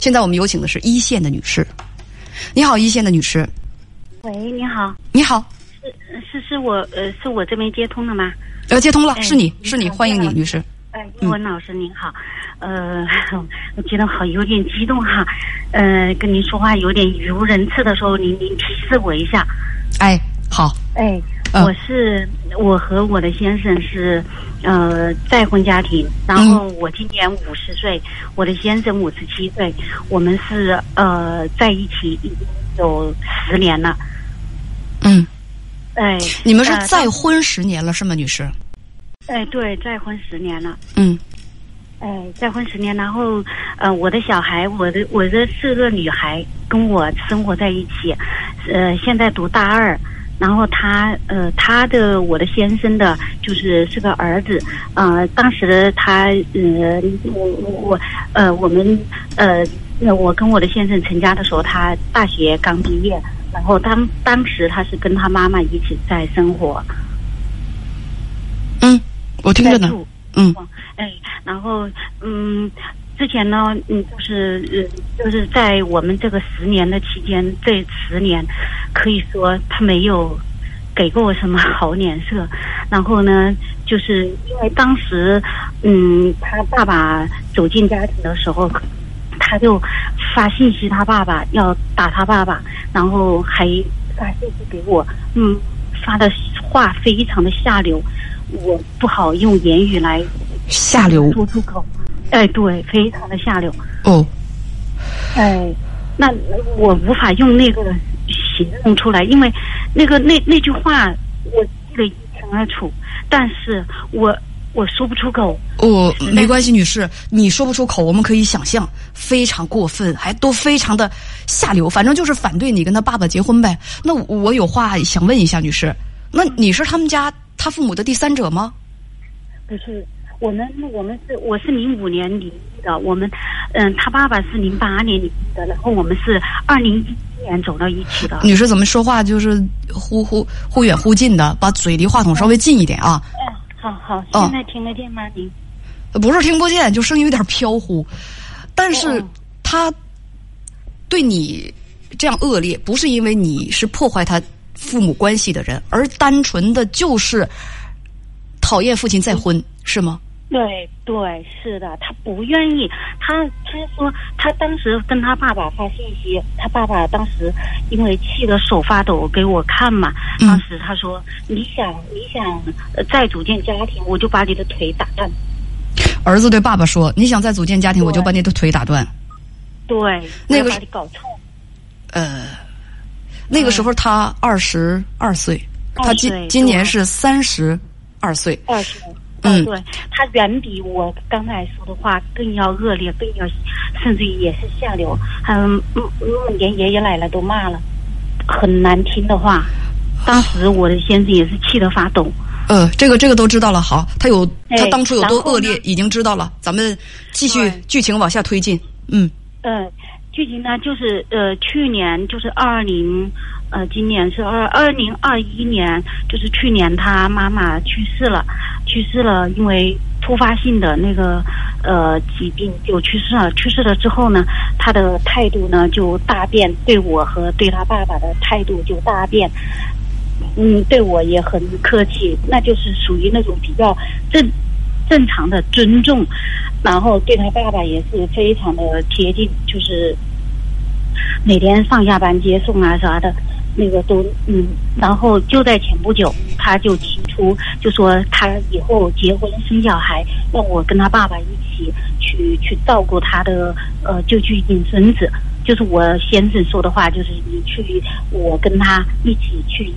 现在我们有请的是一线的女士，你好，一线的女士，喂，你好，你好，是是是我呃是我这边接通了吗？呃，接通了，哎是你你是你，欢迎你，女士。哎，英文老师您好，呃，我觉得好有点激动哈，呃，跟您说话有点语无伦次的时候，您您提示我一下。哎，好，哎，嗯我是我和我的先生是呃再婚家庭，然后我今年五十岁，我的先生五十七岁，我们是呃在一起已经有十年了。嗯，哎，你们是呃再婚十年了是吗，女士？哎，对，再婚十年了。嗯哎，再婚十年，然后呃，我的小孩，我的我的四个女孩跟我生活在一起，呃，现在读大二，然后他呃，他的我的先生的就是是个儿子，呃，当时他呃，我我我呃，我们呃，那我跟我的先生成家的时候，他大学刚毕业，然后当当时他是跟他妈妈一起在生活，嗯，我听着呢。嗯哎，然后嗯，之前呢，嗯，就是呃，就是在我们这个十年的期间，这十年可以说他没有给过我什么好脸色。然后呢，就是因为当时嗯，他爸爸走进家庭的时候，他就发信息他爸爸要打他爸爸，然后还发信息给我，嗯，发的话非常的下流。我不好用言语来下流说出口。哎，对，非常的下流。哦，哎，那我无法用那个形容出来，因为那个那那句话我记得一清二楚，但是我我说不出口。哦，没关系，女士，你说不出口，我们可以想象，非常过分，还都非常的下流，反正就是反对你跟他爸爸结婚呗。那我我有话想问一下，女士，那你是他们家他父母的第三者吗？不是，我们我们是我是零五年离异的，我们嗯，他爸爸是零八年离异的，然后我们是二零一七年走到一起的。女士怎么说话就是忽忽忽远忽近的，把嘴离话筒稍微近一点啊。嗯，好好，哦现在听得见吗？您？不是听不见，就声音有点飘忽。但是哦他对你这样恶劣，不是因为你是破坏他父母关系的人，而单纯的就是讨厌父亲再婚，是吗？对对，是的，他不愿意，他他说他当时跟他爸爸发信息，他爸爸当时因为气得手发抖给我看嘛，嗯当时他说你想你想呃再组建家庭，我就把你的腿打断。儿子对爸爸说：“你想再组建家庭，我就把你的腿打断。对，那个把你搞臭。”呃，那个时候他二十二岁，他今今年是三十二岁。二十，嗯对他远比我刚才说的话更要恶劣，更要甚至于也是下流，嗯连爷爷奶奶都骂了，很难听的话。当时我的先生也是气得发抖。呃，这个这个都知道了。好，他有哎他当初有多恶劣，已经知道了。咱们继续剧情往下推进。嗯嗯，剧情呢就是呃，去年就是二零，呃，今年是二二零二一年，就是去年他妈妈去世了，去世了，因为突发性的那个呃疾病就去世了。去世了之后呢，他的态度呢就大变，对我和对他爸爸的态度就大变。嗯，对我也很客气，那就是属于那种比较正正常的尊重，然后对他爸爸也是非常的贴近，就是每天上下班接送啊啥的，那个都嗯，然后就在前不久，他就提出就说他以后结婚生小孩，让我跟他爸爸一起去去照顾他的呃，就去引孙子。就是我先生说的话，就是你去，我跟他一起去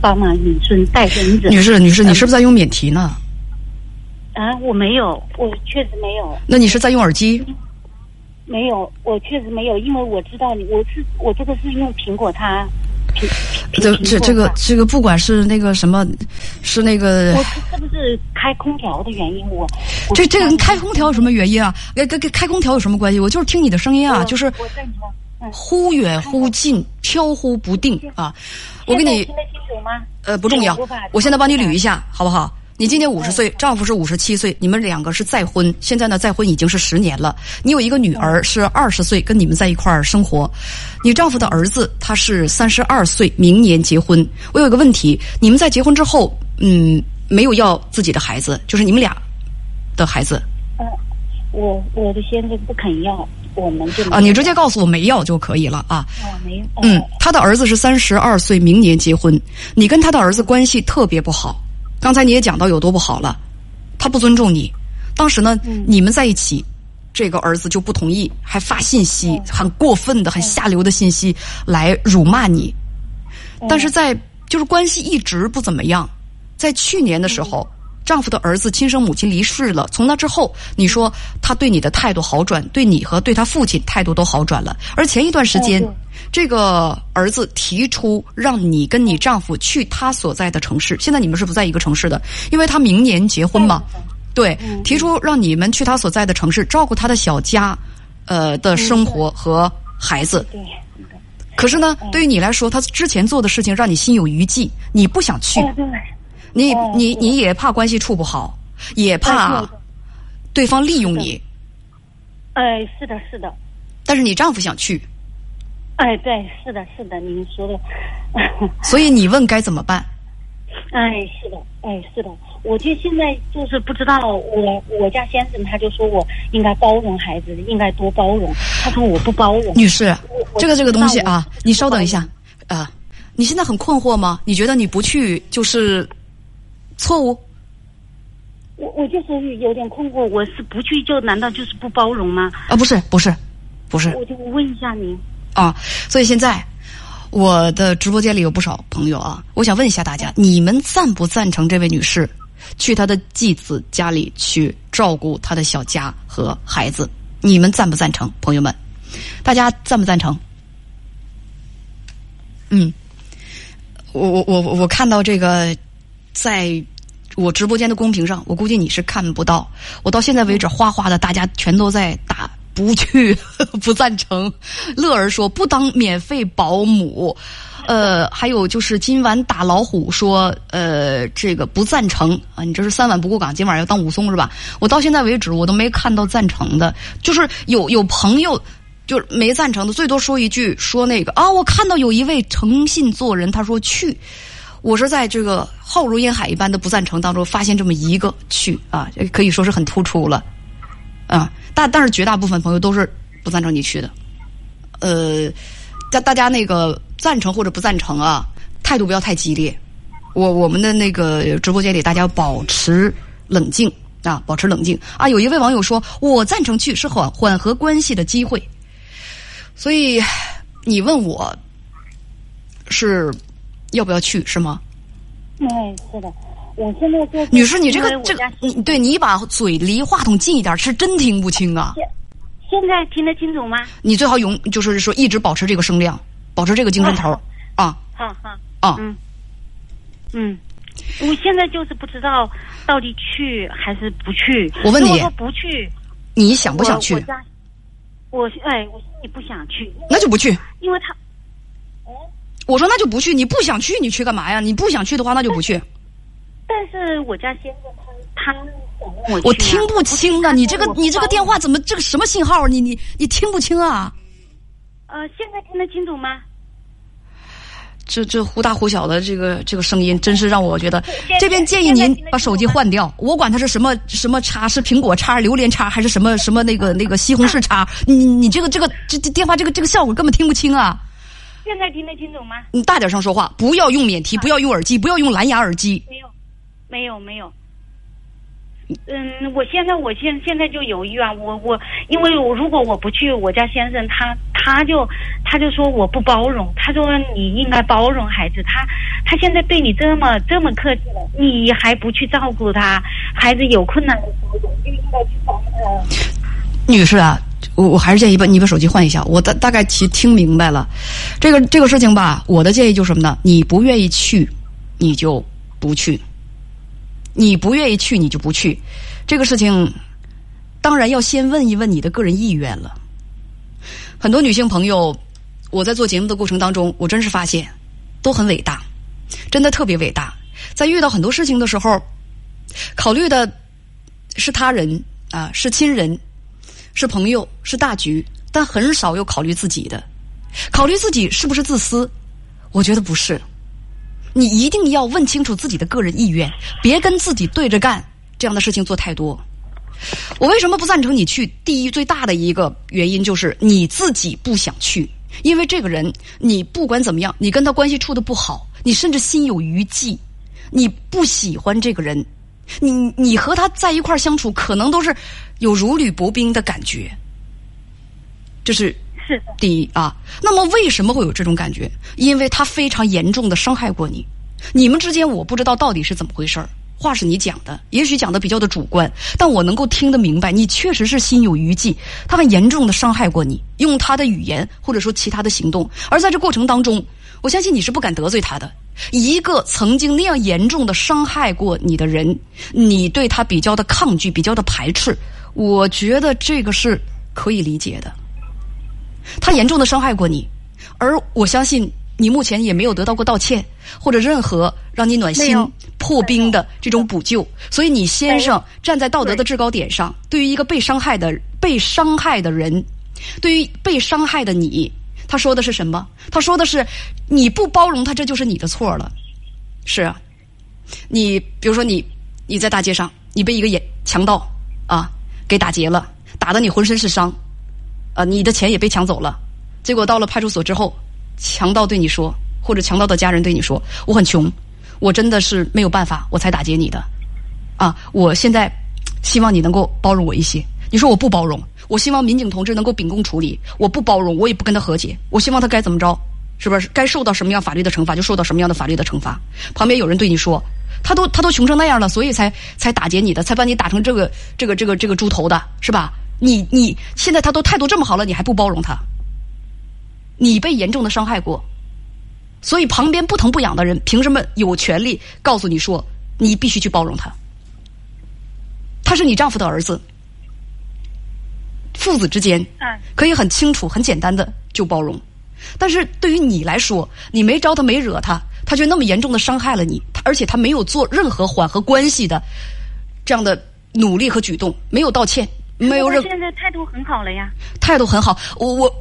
帮忙引孙带孙子。女士，女士，你是不是在用免提呢？啊，我没有，我确实没有。那你是在用耳机？没有，我确实没有，因为我知道你，我是我这个是用苹果它，这这这个这个，不管是那个什么，是那个它我是不是开空调的原因？我我这这个跟开空调有什么原因啊？跟跟跟开空调有什么关系？我就是听你的声音啊，就是忽远忽近，飘忽不定啊。我给你听得清楚吗？呃不重要，我现在帮你捋一下，好不好？你今年五十岁，丈夫是五十七岁，你们两个是再婚，现在呢再婚已经是十年了。你有一个女儿是二十岁，跟你们在一块儿生活。你丈夫的儿子他是三十二岁，明年结婚。我有一个问题，你们在结婚之后，嗯，没有要自己的孩子，就是你们俩的孩子嗯，我我的先生不肯要，我们就啊？你直接告诉我没要就可以了啊。哦没有嗯，他的儿子是三十二岁，明年结婚。你跟他的儿子关系特别不好，刚才你也讲到有多不好了，他不尊重你。当时呢，你们在一起，这个儿子就不同意，还发信息，很过分的、很下流的信息来辱骂你。但是在就是关系一直不怎么样，在去年的时候。丈夫的儿子亲生母亲离世了，从那之后，你说他对你的态度好转，对你和对他父亲态度都好转了。而前一段时间，这个儿子提出让你跟你丈夫去他所在的城市，现在你们是不在一个城市的，因为他明年结婚嘛。对，提出让你们去他所在的城市照顾他的小家，呃的生活和孩子。对，可是呢，对于你来说，他之前做的事情让你心有余悸，你不想去。你哦你你也怕关系处不好，也怕对方利用你，哎是的是的，但是你丈夫想去，哎对是的是的，您说的，所以你问该怎么办？哎是的哎是的，我就现在就是不知道我我家先生他就说我应该包容孩子，应该多包容，他说我不包容。女士我，这个这个东西啊，你稍等一下啊，你现在很困惑吗？你觉得你不去就是错误？我我就是有点困惑，我是不去就难道就是不包容吗？啊，不是不是不是我就问一下您，啊，所以现在。我的直播间里有不少朋友啊，我想问一下大家，你们赞不赞成这位女士去她的继子家里去照顾她的小家和孩子？你们赞不赞成？朋友们，大家赞不赞成？嗯，我我我我看到这个，在我直播间的公屏上，我估计你是看不到。我到现在为止，哗哗的，大家全都在打不去，不赞成。乐儿说不当免费保姆，呃，还有就是今晚打老虎说，呃，这个不赞成啊，你这是三碗不过岗，今晚要当武松是吧？我到现在为止，我都没看到赞成的，就是有有朋友。就是没赞成的，最多说一句说那个啊，我看到有一位诚信做人，他说去，我是在这个浩如烟海一般的不赞成当中发现这么一个去啊，可以说是很突出了，啊，但但是绝大部分朋友都是不赞成你去的，呃，大大家那个赞成或者不赞成啊，态度不要太激烈，我我们的那个直播间里大家保持冷静啊，保持冷静啊。有一位网友说，我赞成去是缓缓和关系的机会。所以，你问我是要不要去是吗？哎是的，我现在就女士，你这个这你对你把嘴离话筒近一点，是真听不清啊！现在听得清楚吗？你最好永就是说一直保持这个声量，保持这个精神头儿啊好好，啊！嗯嗯，我现在就是不知道到底去还是不去。我问你如果说不去，你想不想去我我哎，我心里不想去，那就不去。因为他我说那就不去，你不想去，你去干嘛呀？你不想去的话，那就不去。但是我家先生他他我、啊，我听不清啊！你这个你这个电话怎么这个什么信号？你你你听不清啊？呃，现在听得清楚吗？这这忽大忽小的这个这个声音，真是让我觉得这边建议您把手机换掉。我管它是什么什么叉，是苹果叉、榴莲叉，还是什么什么那个那个西红柿叉？你你你这个这个这这电话这个这个效果根本听不清啊！现在听得清楚吗？你大点声说话，不要用免提，不要用耳机，不要用蓝牙耳机。没有，没有，没有。嗯，我现在我现现在就犹豫啊，我我因为我如果我不去，我家先生他他就他就说我不包容，他说你应该包容孩子，他他现在对你这么这么客气了，你还不去照顾他，孩子有困难的时候，我就应该去帮他。女士啊，我我还是建议把你把手机换一下。我大大概其听明白了，这个这个事情吧，我的建议就是什么呢？你不愿意去，你就不去；你不愿意去，你就不去。这个事情，当然要先问一问你的个人意愿了。很多女性朋友，我在做节目的过程当中，我真是发现都很伟大，真的特别伟大。在遇到很多事情的时候，考虑的是他人啊，是亲人，是朋友，是大局，但很少有考虑自己的。考虑自己是不是自私？我觉得不是。你一定要问清楚自己的个人意愿，别跟自己对着干，这样的事情做太多。我为什么不赞成你去？第一，最大的一个原因就是你自己不想去，因为这个人，你不管怎么样，你跟他关系处的不好，你甚至心有余悸，你不喜欢这个人，你你和他在一块相处，可能都是有如履薄冰的感觉。这是是，第一啊。那么为什么会有这种感觉？因为他非常严重的伤害过你，你们之间我不知道到底是怎么回事儿。话是你讲的，也许讲的比较的主观，但我能够听得明白，你确实是心有余悸，他很严重的伤害过你，用他的语言或者说其他的行动，而在这过程当中，我相信你是不敢得罪他的。一个曾经那样严重的伤害过你的人，你对他比较的抗拒，比较的排斥，我觉得这个是可以理解的。他严重的伤害过你，而我相信你目前也没有得到过道歉，或者任何让你暖心破冰的这种补救。所以你先生站在道德的制高点上，对于一个被伤害的被伤害的人，对于被伤害的你，他说的是什么？他说的是你不包容他，这就是你的错了。是啊，你比如说你你在大街上，你被一个也强盗啊给打劫了，打的你浑身是伤。啊，你的钱也被抢走了，结果到了派出所之后，强盗对你说，或者强盗的家人对你说：“我很穷，我真的是没有办法，我才打劫你的。啊，我现在希望你能够包容我一些。”你说我不包容，我希望民警同志能够秉公处理。我不包容，我也不跟他和解。我希望他该怎么着，是不是该受到什么样法律的惩罚就受到什么样的法律的惩罚？旁边有人对你说：“他都他都穷成那样了，所以才才打劫你的，才把你打成这个这个这个这个猪头的，是吧？”你你现在他都态度这么好了，你还不包容他？你被严重的伤害过，所以旁边不疼不痒的人凭什么有权利告诉你说你必须去包容他？他是你丈夫的儿子，父子之间嗯可以很清楚、很简单的就包容，但是对于你来说，你没招他，没惹他，他却那么严重的伤害了你，他而且他没有做任何缓和关系的这样的努力和举动，没有道歉。没有任何现在态度很好了呀。态度很好，我我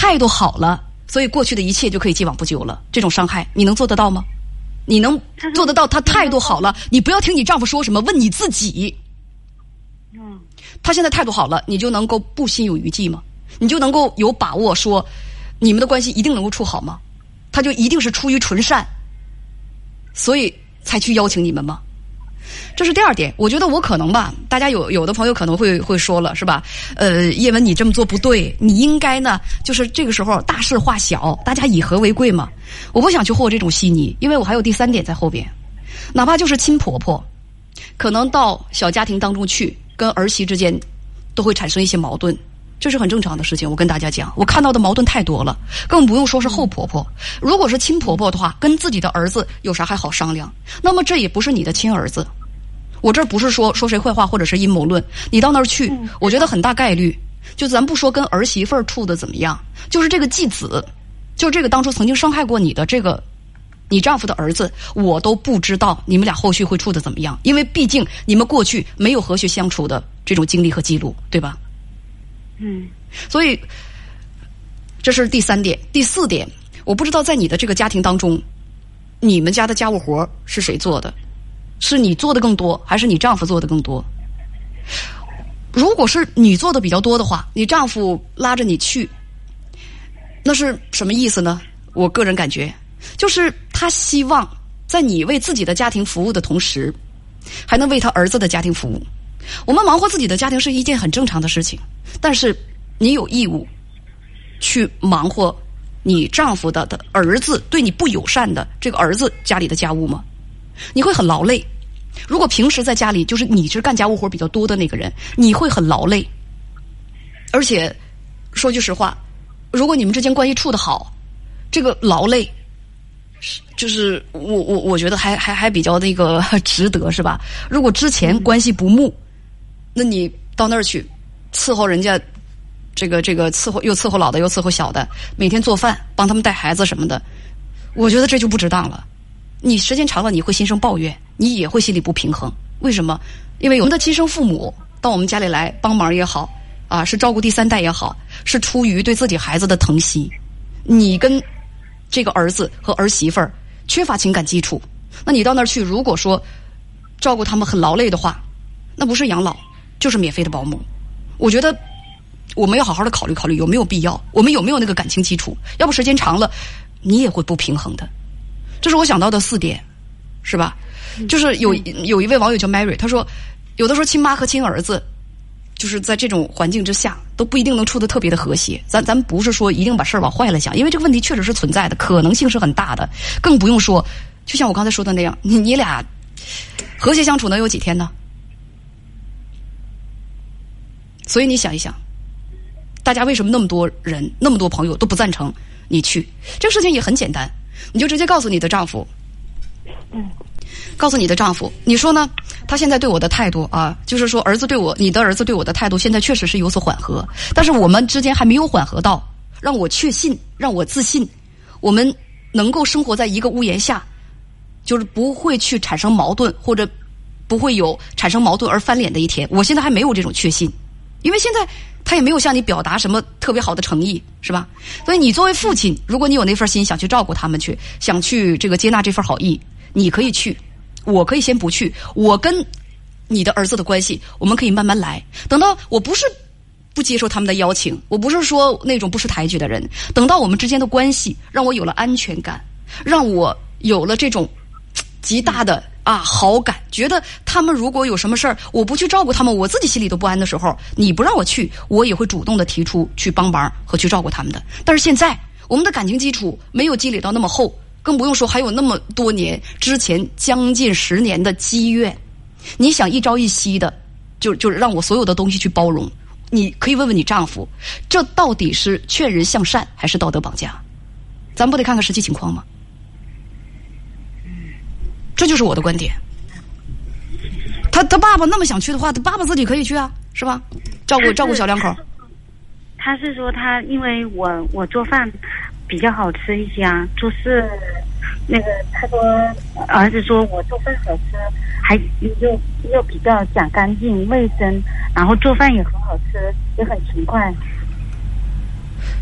态度好了，所以过去的一切就可以既往不咎了。这种伤害你能做得到吗？你能做得到？他态度好了，你不要听你丈夫说什么，问你自己。嗯，他现在态度好了，你就能够不心有余悸吗？你就能够有把握说，你们的关系一定能够处好吗？他就一定是出于纯善，所以才去邀请你们吗？这是第二点，我觉得我可能吧，大家有有的朋友可能会会说了，是吧？呃，叶文你这么做不对，你应该呢，就是这个时候大事化小，大家以和为贵嘛。我不想去和这种稀泥，因为我还有第三点在后边，哪怕就是亲婆婆，可能到小家庭当中去，跟儿媳之间都会产生一些矛盾，这是很正常的事情。我跟大家讲，我看到的矛盾太多了，更不用说是后婆婆。如果是亲婆婆的话，跟自己的儿子有啥还好商量？那么这也不是你的亲儿子。我这不是说说谁坏话或者是阴谋论，你到那儿去，我觉得很大概率，就咱不说跟儿媳妇儿处的怎么样，就是这个继子，就这个当初曾经伤害过你的这个你丈夫的儿子，我都不知道你们俩后续会处的怎么样，因为毕竟你们过去没有和谐相处的这种经历和记录，对吧？嗯，所以这是第三点，第四点，我不知道在你的这个家庭当中，你们家的家务活是谁做的？是你做的更多，还是你丈夫做的更多？如果是你做的比较多的话，你丈夫拉着你去，那是什么意思呢？我个人感觉，就是他希望在你为自己的家庭服务的同时，还能为他儿子的家庭服务。我们忙活自己的家庭是一件很正常的事情，但是你有义务去忙活你丈夫的的儿子对你不友善的这个儿子家里的家务吗？你会很劳累。如果平时在家里就是你是干家务活比较多的那个人，你会很劳累。而且说句实话，如果你们之间关系处的好，这个劳累是就是我我我觉得还还还比较那个 值得是吧？如果之前关系不睦，那你到那儿去伺候人家，这个这个伺候又伺候老的又伺候小的，每天做饭帮他们带孩子什么的，我觉得这就不值当了。你时间长了，你会心生抱怨，你也会心里不平衡。为什么？因为我们的亲生父母到我们家里来帮忙也好，啊，是照顾第三代也好，是出于对自己孩子的疼惜。你跟这个儿子和儿媳妇儿缺乏情感基础，那你到那儿去，如果说照顾他们很劳累的话，那不是养老，就是免费的保姆。我觉得我们要好好的考虑考虑有没有必要，我们有没有那个感情基础？要不时间长了，你也会不平衡的。这是我想到的四点，是吧？就是有有一位网友叫 Mary，他说，有的时候亲妈和亲儿子，就是在这种环境之下，都不一定能处的特别的和谐。咱咱不是说一定把事儿往坏了想，因为这个问题确实是存在的，可能性是很大的。更不用说，就像我刚才说的那样，你你俩和谐相处能有几天呢？所以你想一想，大家为什么那么多人、那么多朋友都不赞成你去？这个事情也很简单，你就直接告诉你的丈夫，嗯，告诉你的丈夫，你说呢？他现在对我的态度啊，就是说儿子对我，你的儿子对我的态度，现在确实是有所缓和，但是我们之间还没有缓和到让我确信、让我自信，我们能够生活在一个屋檐下，就是不会去产生矛盾，或者不会有产生矛盾而翻脸的一天。我现在还没有这种确信。因为现在他也没有向你表达什么特别好的诚意，是吧？所以你作为父亲，如果你有那份心，想去照顾他们去，想去这个接纳这份好意，你可以去，我可以先不去。我跟你的儿子的关系，我们可以慢慢来。等到我不是不接受他们的邀请，我不是说那种不识抬举的人。等到我们之间的关系让我有了安全感，让我有了这种极大的。啊，好感，觉得他们如果有什么事儿，我不去照顾他们，我自己心里都不安的时候，你不让我去，我也会主动的提出去帮忙和去照顾他们的。但是现在我们的感情基础没有积累到那么厚，更不用说还有那么多年之前将近十年的积怨，你想一朝一夕的，就就让我所有的东西去包容，你可以问问你丈夫，这到底是劝人向善还是道德绑架？咱不得看看实际情况吗？这就是我的观点。他他爸爸那么想去的话，他爸爸自己可以去啊，是吧？照顾照顾小两口。他是说他因为我我做饭比较好吃一些啊，就是那个他说儿子说我做饭好吃，还又又比较讲干净卫生，然后做饭也很好吃，也很勤快。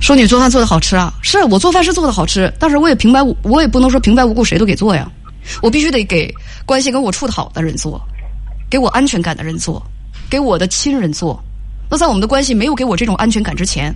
说你做饭做的好吃啊？是我做饭是做的好吃，但是我也平白无我也不能说平白无故谁都给做呀。我必须得给关系跟我处的好的人做，给我安全感的人做，给我的亲人做。那在我们的关系没有给我这种安全感之前，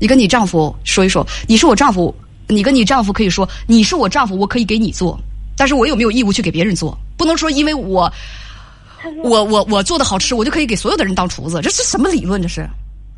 你跟你丈夫说一说，你是我丈夫，你跟你丈夫可以说你是我丈夫，我可以给你做，但是我有没有义务去给别人做？不能说因为我，我我我做的好吃，我就可以给所有的人当厨子，这是什么理论？这是？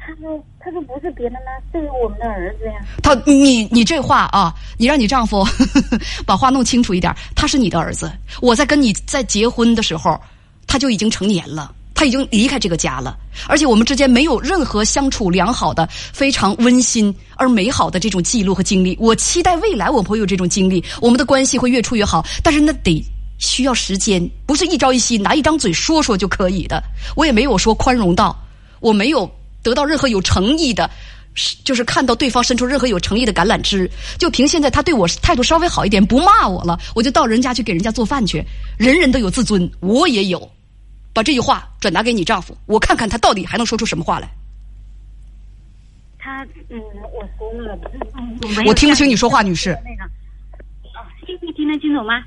他说：“他说不是别的呢，是我们的儿子呀。”他，你你这话啊，你让你丈夫 把话弄清楚一点。他是你的儿子，我在跟你在结婚的时候，他就已经成年了，他已经离开这个家了，而且我们之间没有任何相处良好的、非常温馨而美好的这种记录和经历。我期待未来我们会有这种经历，我们的关系会越处越好，但是那得需要时间，不是一朝一夕拿一张嘴说说就可以的。我也没有说宽容到，我没有。得到任何有诚意的，就是看到对方伸出任何有诚意的橄榄枝，就凭现在他对我态度稍微好一点，不骂我了，我就到人家去给人家做饭去。人人都有自尊，我也有。把这句话转达给你丈夫，我看看他到底还能说出什么话来。他嗯，我说了，我听不清你说话，女士。那个啊，听听得清楚吗？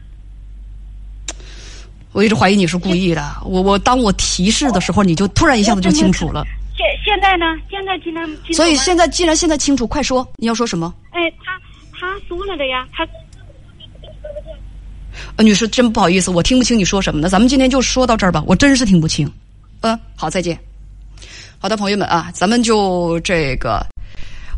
我一直怀疑你是故意的。我我当我提示的时候，你就突然一下子就清楚了。现现在呢？现在听得清楚所以现在既然现在清楚，快说，你要说什么？哎，他他说了的呀，他。呃，女士，真不好意思，我听不清你说什么呢。咱们今天就说到这儿吧，我真是听不清。嗯，好，再见。好的，朋友们啊，咱们就这个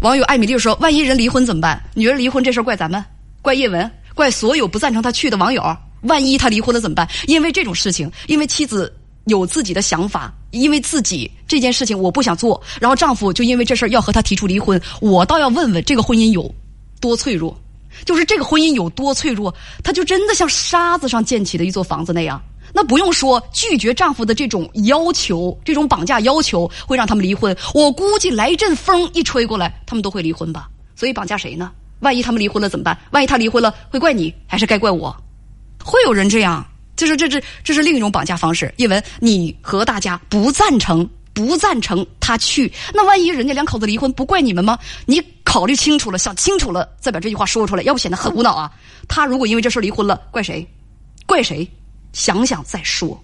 网友艾米丽说：“万一人离婚怎么办？女儿离婚这事儿怪咱们，怪叶文，怪所有不赞成他去的网友。万一他离婚了怎么办？因为这种事情，因为妻子。”有自己的想法，因为自己这件事情我不想做，然后丈夫就因为这事儿要和她提出离婚。我倒要问问这个婚姻有多脆弱，就是这个婚姻有多脆弱，它就真的像沙子上建起的一座房子那样。那不用说，拒绝丈夫的这种要求，这种绑架要求会让他们离婚。我估计来一阵风一吹过来，他们都会离婚吧。所以绑架谁呢？万一他们离婚了怎么办？万一他离婚了，会怪你还是该怪我？会有人这样。就是这这这是另一种绑架方式。叶文，你和大家不赞成，不赞成他去，那万一人家两口子离婚，不怪你们吗？你考虑清楚了，想清楚了，再把这句话说出来，要不显得很无脑啊。他如果因为这事离婚了，怪谁？怪谁？想想再说。